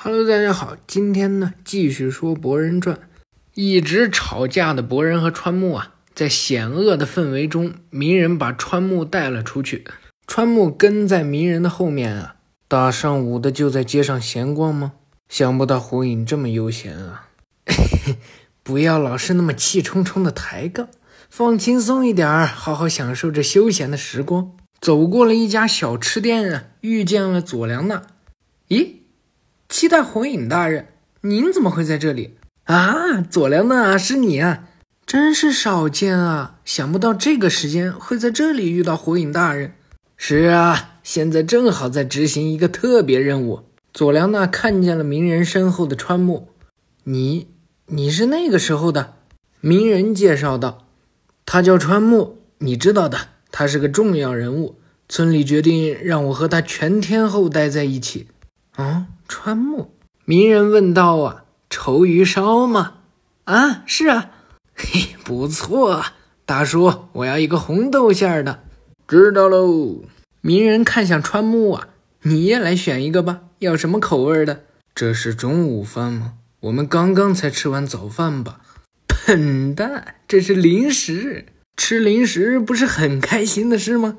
Hello，大家好，今天呢继续说博人传。一直吵架的博人和川木啊，在险恶的氛围中，鸣人把川木带了出去。川木跟在鸣人的后面啊，大上午的就在街上闲逛吗？想不到火影这么悠闲啊！不要老是那么气冲冲的抬杠，放轻松一点儿，好好享受这休闲的时光。走过了一家小吃店啊，遇见了佐良娜。咦？期待火影大人，您怎么会在这里啊？佐良娜是你啊，真是少见啊！想不到这个时间会在这里遇到火影大人。是啊，现在正好在执行一个特别任务。佐良娜看见了鸣人身后的川木，你，你是那个时候的？鸣人介绍道，他叫川木，你知道的，他是个重要人物，村里决定让我和他全天候待在一起。啊？川木，鸣人问道：“啊，稠鱼烧吗？啊，是啊，嘿，不错啊，大叔，我要一个红豆馅儿的。知道喽。”鸣人看向川木啊，你也来选一个吧，要什么口味的？这是中午饭吗？我们刚刚才吃完早饭吧？笨蛋，这是零食，吃零食不是很开心的事吗？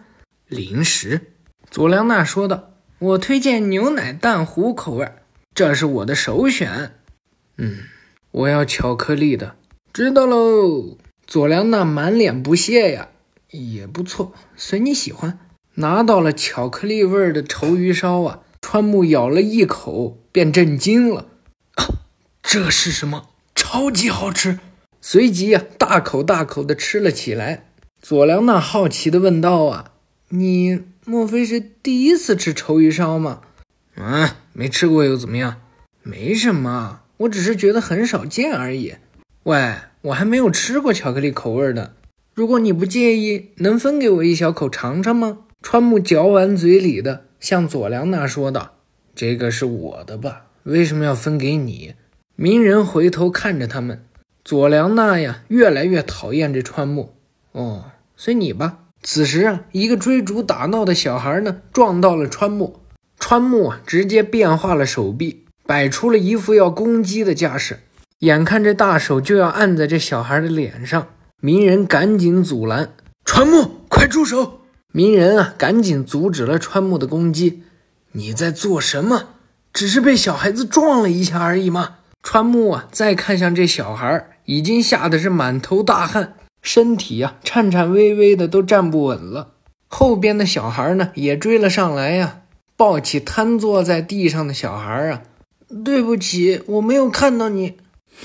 零食，佐良娜说道。我推荐牛奶蛋糊口味，这是我的首选。嗯，我要巧克力的。知道喽。佐良娜满脸不屑呀，也不错，随你喜欢。拿到了巧克力味的稠鱼烧啊，川木咬了一口便震惊了。啊，这是什么？超级好吃！随即呀，大口大口的吃了起来。佐良娜好奇的问道：“啊，你？”莫非是第一次吃稠鱼烧吗？啊，没吃过又怎么样？没什么，我只是觉得很少见而已。喂，我还没有吃过巧克力口味的。如果你不介意，能分给我一小口尝尝吗？川木嚼完嘴里的，向佐良娜说道：“这个是我的吧？为什么要分给你？”鸣人回头看着他们，佐良娜呀，越来越讨厌这川木。哦，随你吧。此时啊，一个追逐打闹的小孩呢，撞到了川木。川木啊，直接变化了手臂，摆出了一副要攻击的架势。眼看这大手就要按在这小孩的脸上，鸣人赶紧阻拦：“川木，快住手！”鸣人啊，赶紧阻止了川木的攻击。“你在做什么？只是被小孩子撞了一下而已嘛。”川木啊，再看向这小孩，已经吓得是满头大汗。身体呀，颤颤巍巍的，都站不稳了。后边的小孩呢，也追了上来呀，抱起瘫坐在地上的小孩啊。对不起，我没有看到你。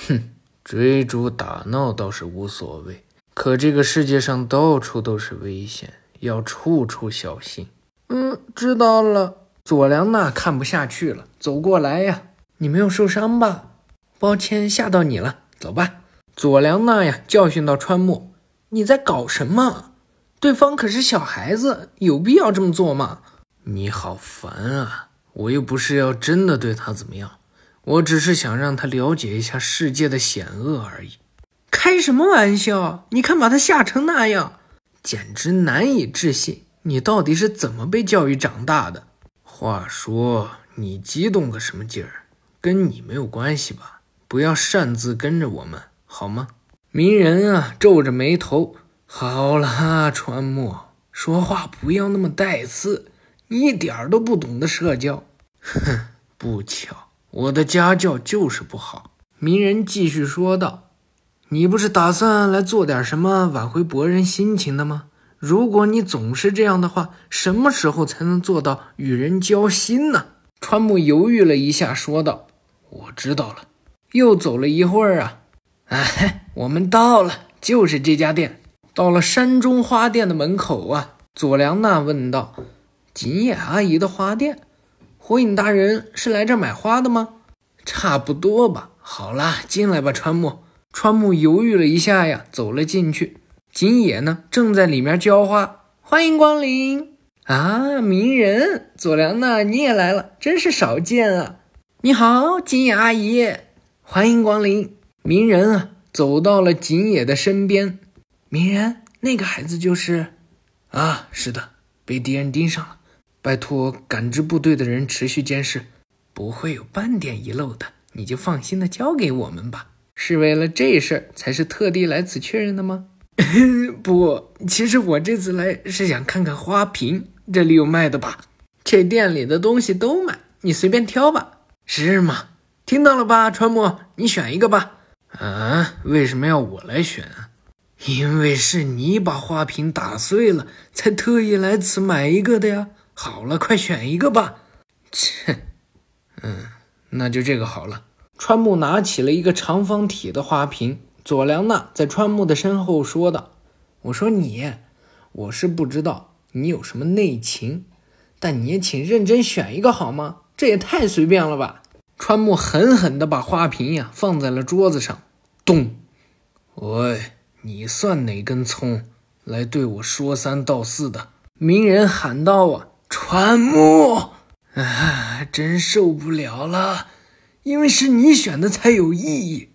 哼，追逐打闹倒是无所谓，可这个世界上到处都是危险，要处处小心。嗯，知道了。佐良娜看不下去了，走过来呀，你没有受伤吧？抱歉，吓到你了。走吧。佐良娜呀，教训到川木：“你在搞什么？对方可是小孩子，有必要这么做吗？”你好烦啊！我又不是要真的对他怎么样，我只是想让他了解一下世界的险恶而已。开什么玩笑！你看把他吓成那样，简直难以置信。你到底是怎么被教育长大的？话说，你激动个什么劲儿？跟你没有关系吧？不要擅自跟着我们。好吗？鸣人啊，皱着眉头。好啦，川木，说话不要那么带刺，你一点都不懂得社交。哼，不巧，我的家教就是不好。鸣人继续说道：“你不是打算来做点什么挽回博人心情的吗？如果你总是这样的话，什么时候才能做到与人交心呢？”川木犹豫了一下，说道：“我知道了。”又走了一会儿啊。哎，我们到了，就是这家店。到了山中花店的门口啊，佐良娜问道：“锦野阿姨的花店，火影大人是来这儿买花的吗？”“差不多吧。”“好啦，进来吧，川木。”川木犹豫了一下呀，走了进去。锦野呢，正在里面浇花。欢迎光临啊，鸣人，佐良娜你也来了，真是少见啊！你好，锦野阿姨，欢迎光临。鸣人啊，走到了井野的身边。鸣人，那个孩子就是，啊，是的，被敌人盯上了。拜托感知部队的人持续监视。不会有半点遗漏的，你就放心的交给我们吧。是为了这事儿才是特地来此确认的吗？不，其实我这次来是想看看花瓶，这里有卖的吧？这店里的东西都卖，你随便挑吧。是吗？听到了吧，川木，你选一个吧。啊？为什么要我来选啊？因为是你把花瓶打碎了，才特意来此买一个的呀。好了，快选一个吧。切，嗯，那就这个好了。川木拿起了一个长方体的花瓶，佐良娜在川木的身后说道：“我说你，我是不知道你有什么内情，但你也请认真选一个好吗？这也太随便了吧！”川木狠狠地把花瓶呀放在了桌子上，咚！喂，你算哪根葱，来对我说三道四的？鸣人喊道：“啊，川木，啊，真受不了了！”因为是你选的才有意义。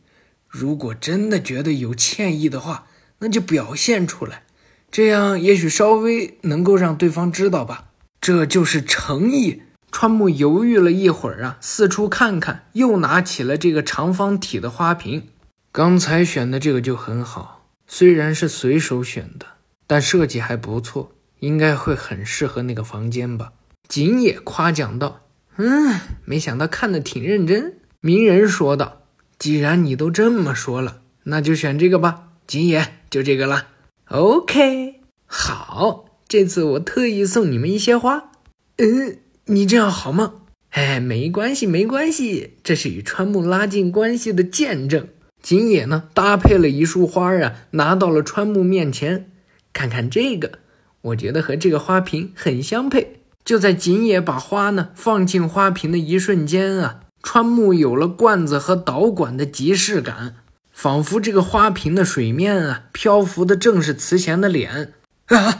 如果真的觉得有歉意的话，那就表现出来，这样也许稍微能够让对方知道吧。这就是诚意。川木犹豫了一会儿啊，四处看看，又拿起了这个长方体的花瓶。刚才选的这个就很好，虽然是随手选的，但设计还不错，应该会很适合那个房间吧。景野夸奖道：“嗯，没想到看的挺认真。”鸣人说道：“既然你都这么说了，那就选这个吧。金野，就这个了。OK，好，这次我特意送你们一些花。嗯，你这样好吗？哎，没关系，没关系，这是与川木拉近关系的见证。井野呢，搭配了一束花啊，拿到了川木面前。看看这个，我觉得和这个花瓶很相配。就在井野把花呢放进花瓶的一瞬间啊。”川木有了罐子和导管的即视感，仿佛这个花瓶的水面啊，漂浮的正是慈贤的脸啊！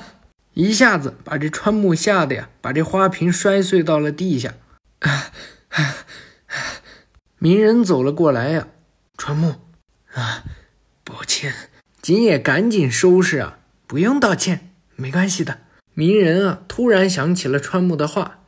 一下子把这川木吓得呀，把这花瓶摔碎到了地下。啊啊！鸣人走了过来呀，川木啊，抱歉。锦野赶紧收拾啊，不用道歉，没关系的。鸣人啊，突然想起了川木的话。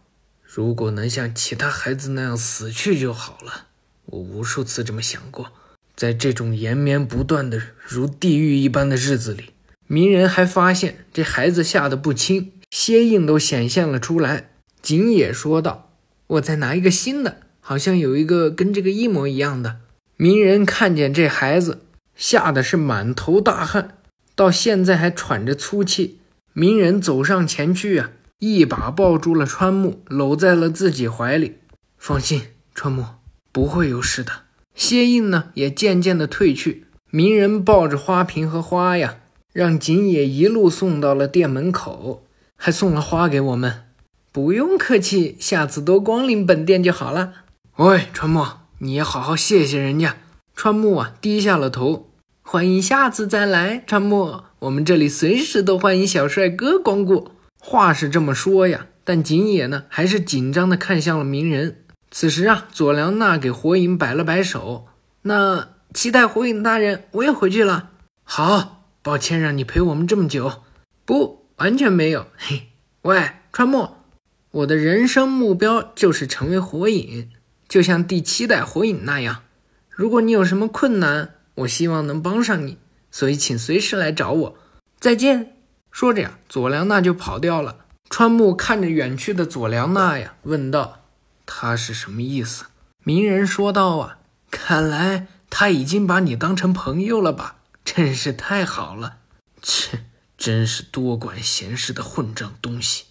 如果能像其他孩子那样死去就好了。我无数次这么想过。在这种延绵不断的如地狱一般的日子里，鸣人还发现这孩子吓得不轻，蝎印都显现了出来。景野说道：“我再拿一个新的，好像有一个跟这个一模一样的。”鸣人看见这孩子，吓得是满头大汗，到现在还喘着粗气。鸣人走上前去啊。一把抱住了川木，搂在了自己怀里。放心，川木不会有事的。蝎印呢，也渐渐的褪去。鸣人抱着花瓶和花呀，让锦野一路送到了店门口，还送了花给我们。不用客气，下次多光临本店就好了。喂，川木，你也好好谢谢人家。川木啊，低下了头。欢迎下次再来，川木，我们这里随时都欢迎小帅哥光顾。话是这么说呀，但景野呢还是紧张的看向了鸣人。此时啊，佐良娜给火影摆了摆手：“那期待火影大人，我也回去了。”好，抱歉让你陪我们这么久。不，完全没有。嘿，喂，川木，我的人生目标就是成为火影，就像第七代火影那样。如果你有什么困难，我希望能帮上你，所以请随时来找我。再见。说着呀，佐良娜就跑掉了。川木看着远去的佐良娜呀，问道：“他是什么意思？”鸣人说道：“啊，看来他已经把你当成朋友了吧？真是太好了！切，真是多管闲事的混账东西。”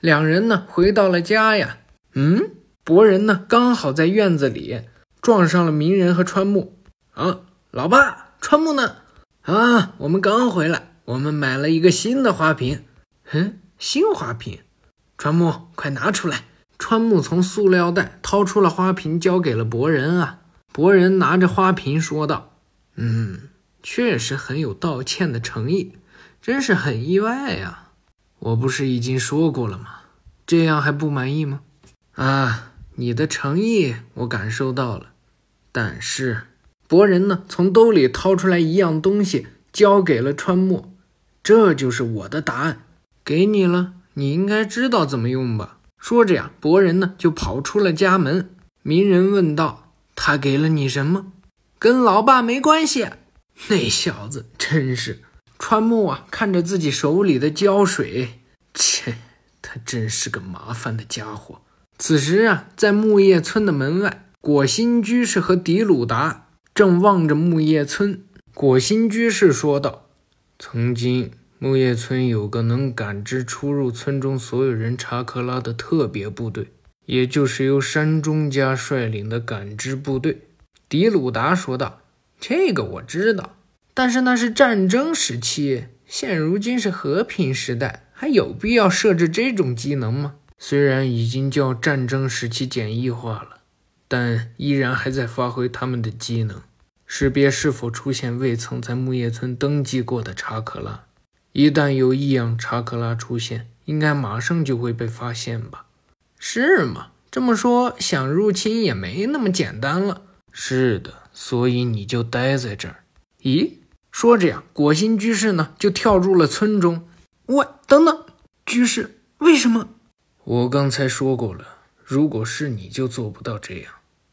两人呢，回到了家呀。嗯，博人呢，刚好在院子里撞上了鸣人和川木。啊，老爸，川木呢？啊，我们刚回来。我们买了一个新的花瓶，嗯，新花瓶，川木，快拿出来！川木从塑料袋掏出了花瓶，交给了博人啊。博人拿着花瓶说道：“嗯，确实很有道歉的诚意，真是很意外呀！我不是已经说过了吗？这样还不满意吗？啊，你的诚意我感受到了，但是……博人呢，从兜里掏出来一样东西，交给了川木。这就是我的答案，给你了，你应该知道怎么用吧？说着呀，博人呢就跑出了家门。鸣人问道：“他给了你什么？”“跟老爸没关系。” 那小子真是。川木啊，看着自己手里的胶水，切，他真是个麻烦的家伙。此时啊，在木叶村的门外，果心居士和迪鲁达正望着木叶村。果心居士说道：“曾经，木叶村有个能感知出入村中所有人查克拉的特别部队，也就是由山中家率领的感知部队。”迪鲁达说道：“这个我知道。”但是那是战争时期，现如今是和平时代，还有必要设置这种机能吗？虽然已经叫战争时期简易化了，但依然还在发挥他们的机能，识别是否出现未曾在木叶村登记过的查克拉。一旦有异样查克拉出现，应该马上就会被发现吧？是吗？这么说，想入侵也没那么简单了。是的，所以你就待在这儿。咦？说着呀，果心居士呢就跳入了村中。喂，等等，居士，为什么？我刚才说过了，如果是你就做不到这样。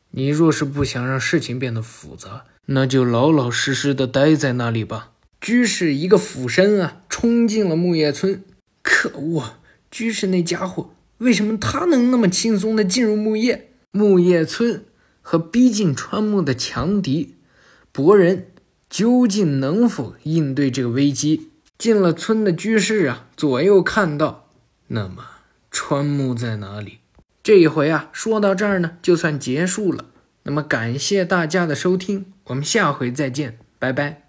你若是不想让事情变得复杂，那就老老实实的待在那里吧。居士一个俯身啊，冲进了木叶村。可恶，居士那家伙，为什么他能那么轻松的进入木叶木叶村和逼近川木的强敌博人？究竟能否应对这个危机？进了村的居士啊，左右看到，那么川木在哪里？这一回啊，说到这儿呢，就算结束了。那么感谢大家的收听，我们下回再见，拜拜。